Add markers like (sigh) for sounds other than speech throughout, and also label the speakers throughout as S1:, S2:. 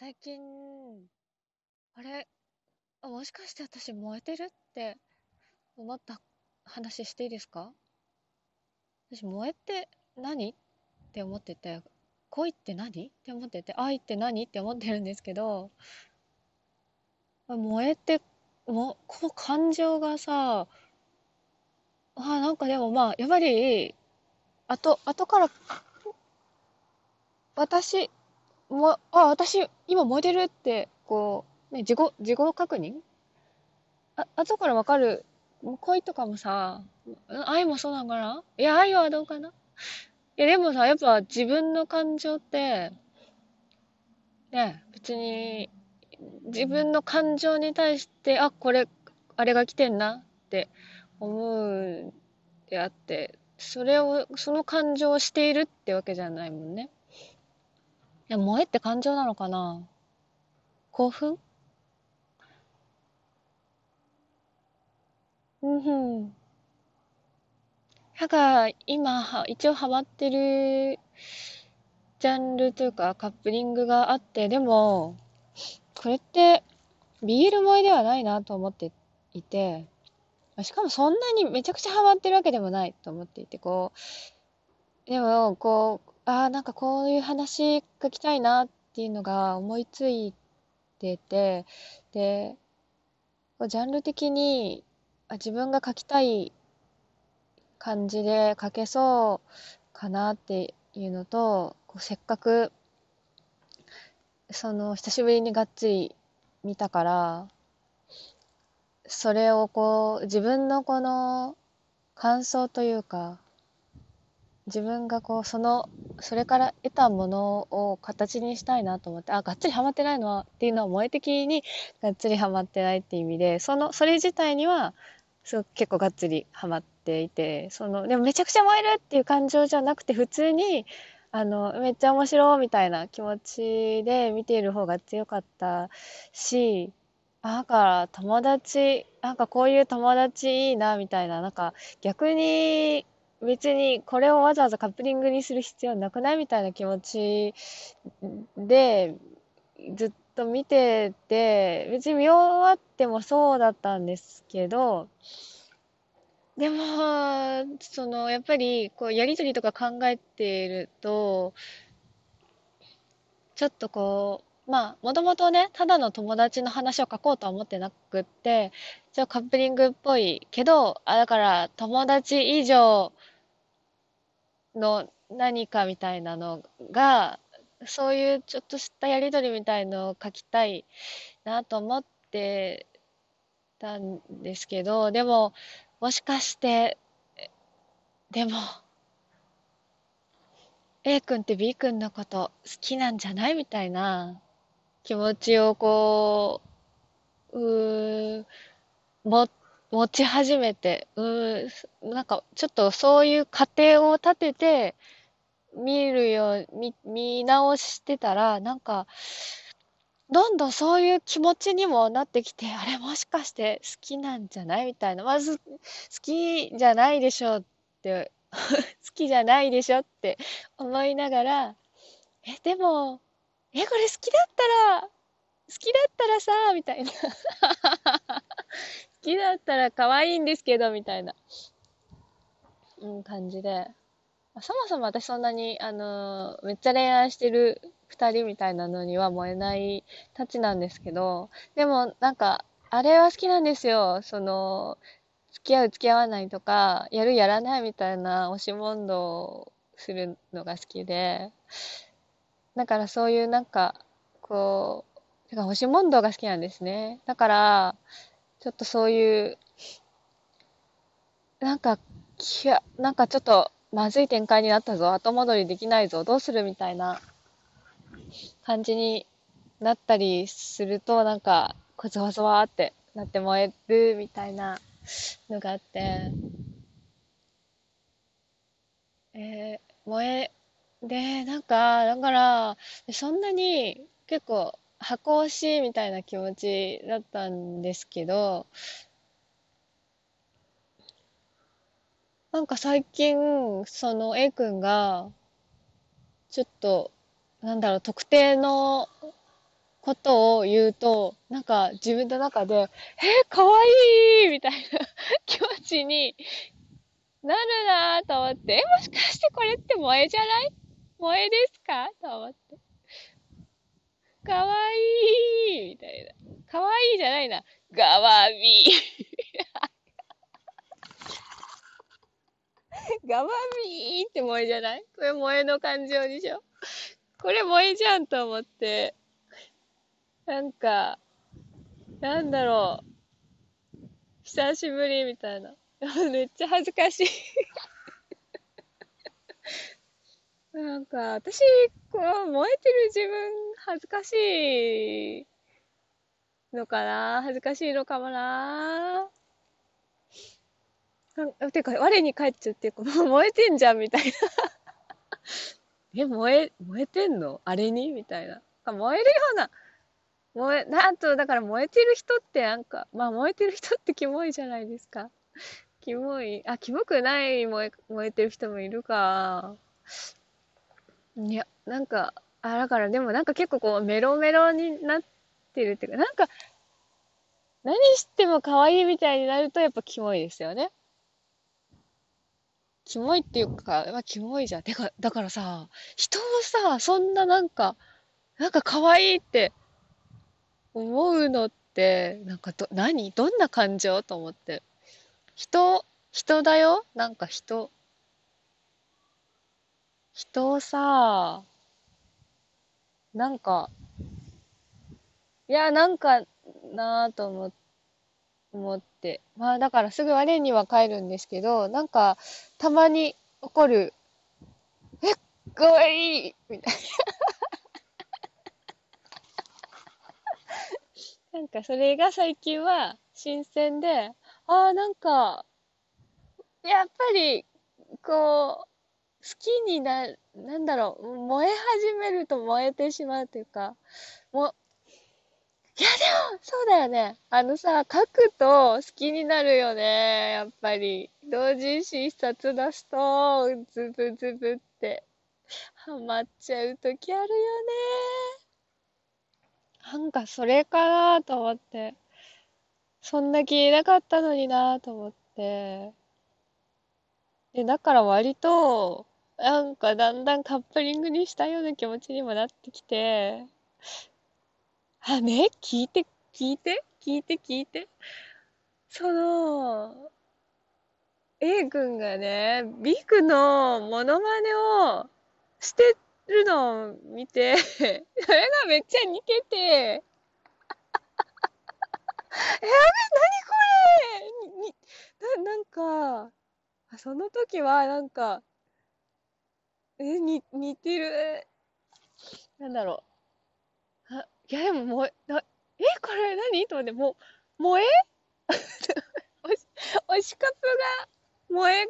S1: 最近、あれ、あもしかして私燃えてるって思った話していいですか？私燃えって何？って思ってて、恋って何？って思ってて、愛って何？って思ってるんですけど、燃えて、も、この感情がさ、あなんかでもまあ、やっぱり、後、後から私、も、あ、私、今燃えてるって、こう、ね、自己、自己確認？あ、後からわかる。もう恋とかもさ、愛もそうなんかないや、愛はどうかな？いや、でもさ、やっぱ自分の感情って、ね、別に、自分の感情に対して、あ、これ、あれが来てんなって思うであって、それを、その感情をしているってわけじゃないもんね。や、萌えって感情なのかな？興奮？うんふん。なんか、今、は一応ハマってるジャンルというか、カップリングがあって、でも、これって、BL 萌えではないなと思っていて、しかもそんなにめちゃくちゃハマってるわけでもないと思っていて、こう、でも、こう、ああ、なんかこういう話書きたいなっていうのが思いついてて、で、こうジャンル的に、あ、自分が書きたい感じで書けそうかなっていうのと、こうせっかく、その、久しぶりにがっつり見たから、それをこう、自分のこの感想というか、自分がこう、その、それから得たものを形にしたいなと思って、あ、がっつりハマってないのは、っていうのは萌え的にがっつりハマってないっていう意味で、その、それ自体には、すごく結構がっつりハマっていて、その、でもめちゃくちゃ燃えるっていう感情じゃなくて、普通に、あの、めっちゃ面白いみたいな気持ちで見ている方が強かったし、あだか友達、なんかこういう友達いいなみたいな、なんか逆に別にこれをわざわざカップリングにする必要なくないみたいな気持ちでずっと見てて、別に見終わってもそうだったんですけど、でも、その、やっぱり、こう、やりとりとか考えていると、ちょっとこう、まあ、もともとね、ただの友達の話を書こうとは思ってなくって、一応カップリングっぽいけど、あ、だから友達以上の何かみたいなのが、そういうちょっとしたやりとりみたいのを書きたいなと思ってたんですけど、でも、もしかして、でも、A 君って B 君のこと好きなんじゃない？みたいな気持ちをこう、うー、も、持ち始めて、うー、なんかちょっとそういう過程を立てて見るよう、見、見直してたら、なんか、どんどんそういう気持ちにもなってきて、あれもしかして好きなんじゃない？みたいな。まず、好きじゃないでしょって (laughs) 好きじゃないでしょって思いながら、え、でも、え、これ好きだったら、好きだったらさ、みたいな。好きだったら可愛いんですけど、みたいな、うん、感じで。そもそも私そんなに、あのーめっちゃ恋愛してる二人みたいなのには燃えないたちなんですけど、でもなんか、あれは好きなんですよ。その、付き合う付き合わないとか、やるやらないみたいな押し問答をするのが好きで、だからそういうなんか、こう、てか押し問答が好きなんですね。だから、ちょっとそういう、なんか、きや、なんかちょっとまずい展開になったぞ、後戻りできないぞ、どうするみたいな感じになったりすると、なんか、こうゾワゾワってなって燃えるみたいなのがあって、えー燃え、で、なんか、だから、そんなに結構箱推しみたいな気持ちだったんですけど、なんか最近、その A 君が、ちょっと、なんだろう、特定のことを言うと、なんか自分の中で、えー、かわいいみたいな (laughs) 気持ちになるなぁと思って、え、もしかしてこれって萌えじゃない？萌えですか？と思って。かわいいみたいな。かわいいじゃないな。ガワビガワビーって萌えじゃない？これ萌えの感情でしょ？これ萌えじゃんと思って。なんか、なんだろう。久しぶりみたいな。(laughs) めっちゃ恥ずかしい (laughs) なんか、私、こう、燃えてる自分、恥ずかしいのかな？恥ずかしいのかもななんてか、我に返っちゃっていうか、も (laughs) う燃えてんじゃん、みたいな (laughs) え、燃え、燃えてんの？あれに？みたいな。燃えるような、燃え、なんと、だから燃えてる人ってなんか、まあ燃えてる人ってキモいじゃないですか。キモい。あ、キモくない燃え、燃えてる人もいるか。いや、なんか、あ、だからでもなんか結構こうメロメロになってるっていうか、なんか、何しても可愛いみたいになるとやっぱキモいですよね。キモいっていうか、まあ、キモいじゃん。てか、だからさ、人をさ、そんななんか、なんか可愛いって思うのって、なんかど、何？どんな感情？と思って。人、人だよ？なんか人。人をさ、なんか、いや、なんかなぁと思って、思って。まあだからすぐ我には帰るんですけど、なんかたまに起こる、えっ、かわいいみたいな。なんかそれが最近は新鮮で、ああ、なんか、やっぱり、こう、好きにな、なんだろう、燃え始めると燃えてしまうというか、もういやでも、そうだよね。あのさ、書くと好きになるよね。やっぱり。同人誌一冊出すと、ズブズブって、ハマっちゃうときあるよね。なんかそれかなと思って。そんな気なかったのになと思って。で、だから割と、なんかだんだんカップリングにしたような気持ちにもなってきて、あ、ね、聞いて、聞いて、聞いて、聞いて？その、A 君がね、ビグのモノマネをしてるのを見て、(laughs) それがめっちゃ似てて、え、あれ、なにこれ？に、な、なんか、その時はなんか、え、に、似てる。なんだろう。あ、いやでももう、な、え、これ何？と思って、もう、萌え？(laughs) 推し、推しカプが、萌え、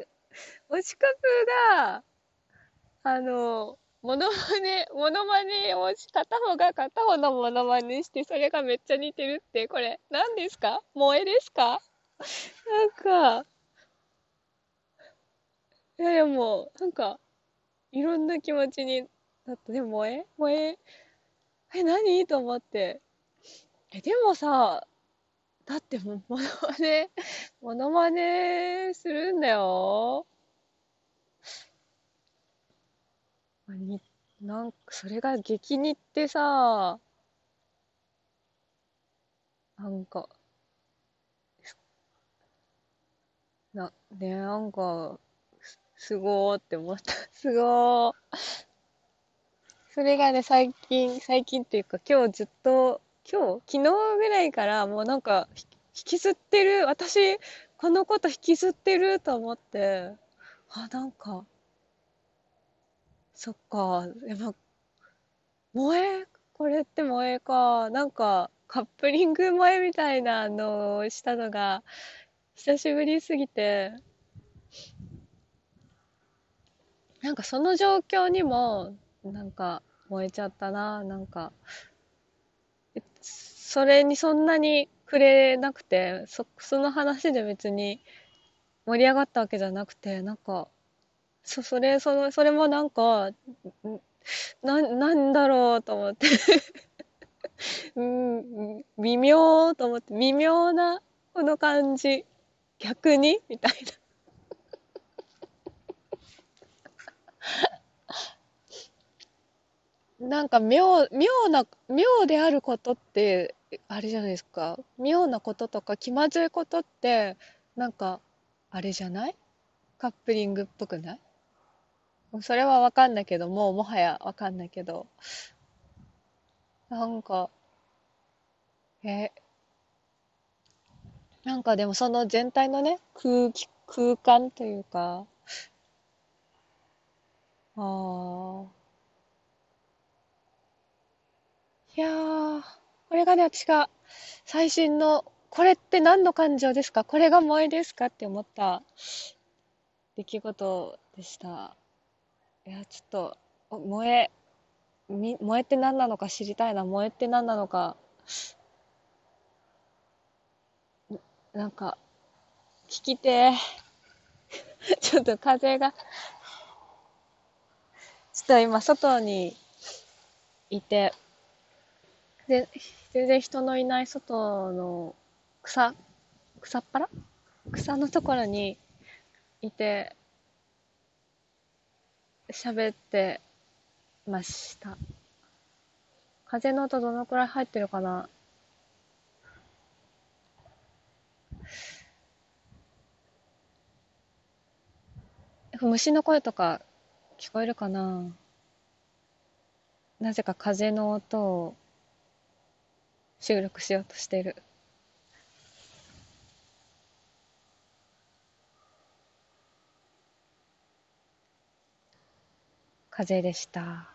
S1: 推しカプが、あの、モノマネ、モノマネをし、片方が片方のモノマネして、それがめっちゃ似てるって、これ、何ですか？萌えですか？なんか、いやいやも、なんか、いろんな気持ちになった。でもえ？萌え、え、何？と思って。え、でもさ、だってもう、モノマネ、モノマネするんだよ。に、なんか、それが激似ってさ、なんか、な、ね、なんか、すごーって思った。(laughs) すごー。それがね、最近、最近っていうか、今日ずっと、今日、昨日ぐらいからもうなんか、引きずってる、私、このこと引きずってると思って、あ、なんか、そっか、やっぱ、萌え、これって萌えか、なんか、カップリング萌えみたいなのをしたのが、久しぶりすぎて、なんかその状況にも、なんか燃えちゃったな、なんか。それにそんなにくれなくて、そ、その話で別に盛り上がったわけじゃなくて、なんか、そ、それ、その、それもなんか、な、なんだろうと思って (laughs) うん、微妙と思って、微妙なこの感じ。逆に？みたいな。なんか妙、妙な、妙であることって、あれじゃないですか。妙なこととか気まずいことって、なんか、あれじゃない？カップリングっぽくない？それはわかんないけど、もうもはやわかんないけど。なんか、え、なんかでもその全体のね、空気、空間というか、ああ、いやー、これがね、私が最新の、これって何の感情ですか？これが萌えですか？って思った出来事でした。いや、ちょっと、萌え、み、萌えって何なのか知りたいな。萌えって何なのか、なんか、聞きて。(laughs) ちょっと風が、ちょっと今外にいて、で、全然人のいない外の草、草っぱら？草のところにいて、喋ってました。風の音どのくらい入ってるかな？虫の声とか聞こえるかな？なぜか風の音を収録しようとしてる。風でした。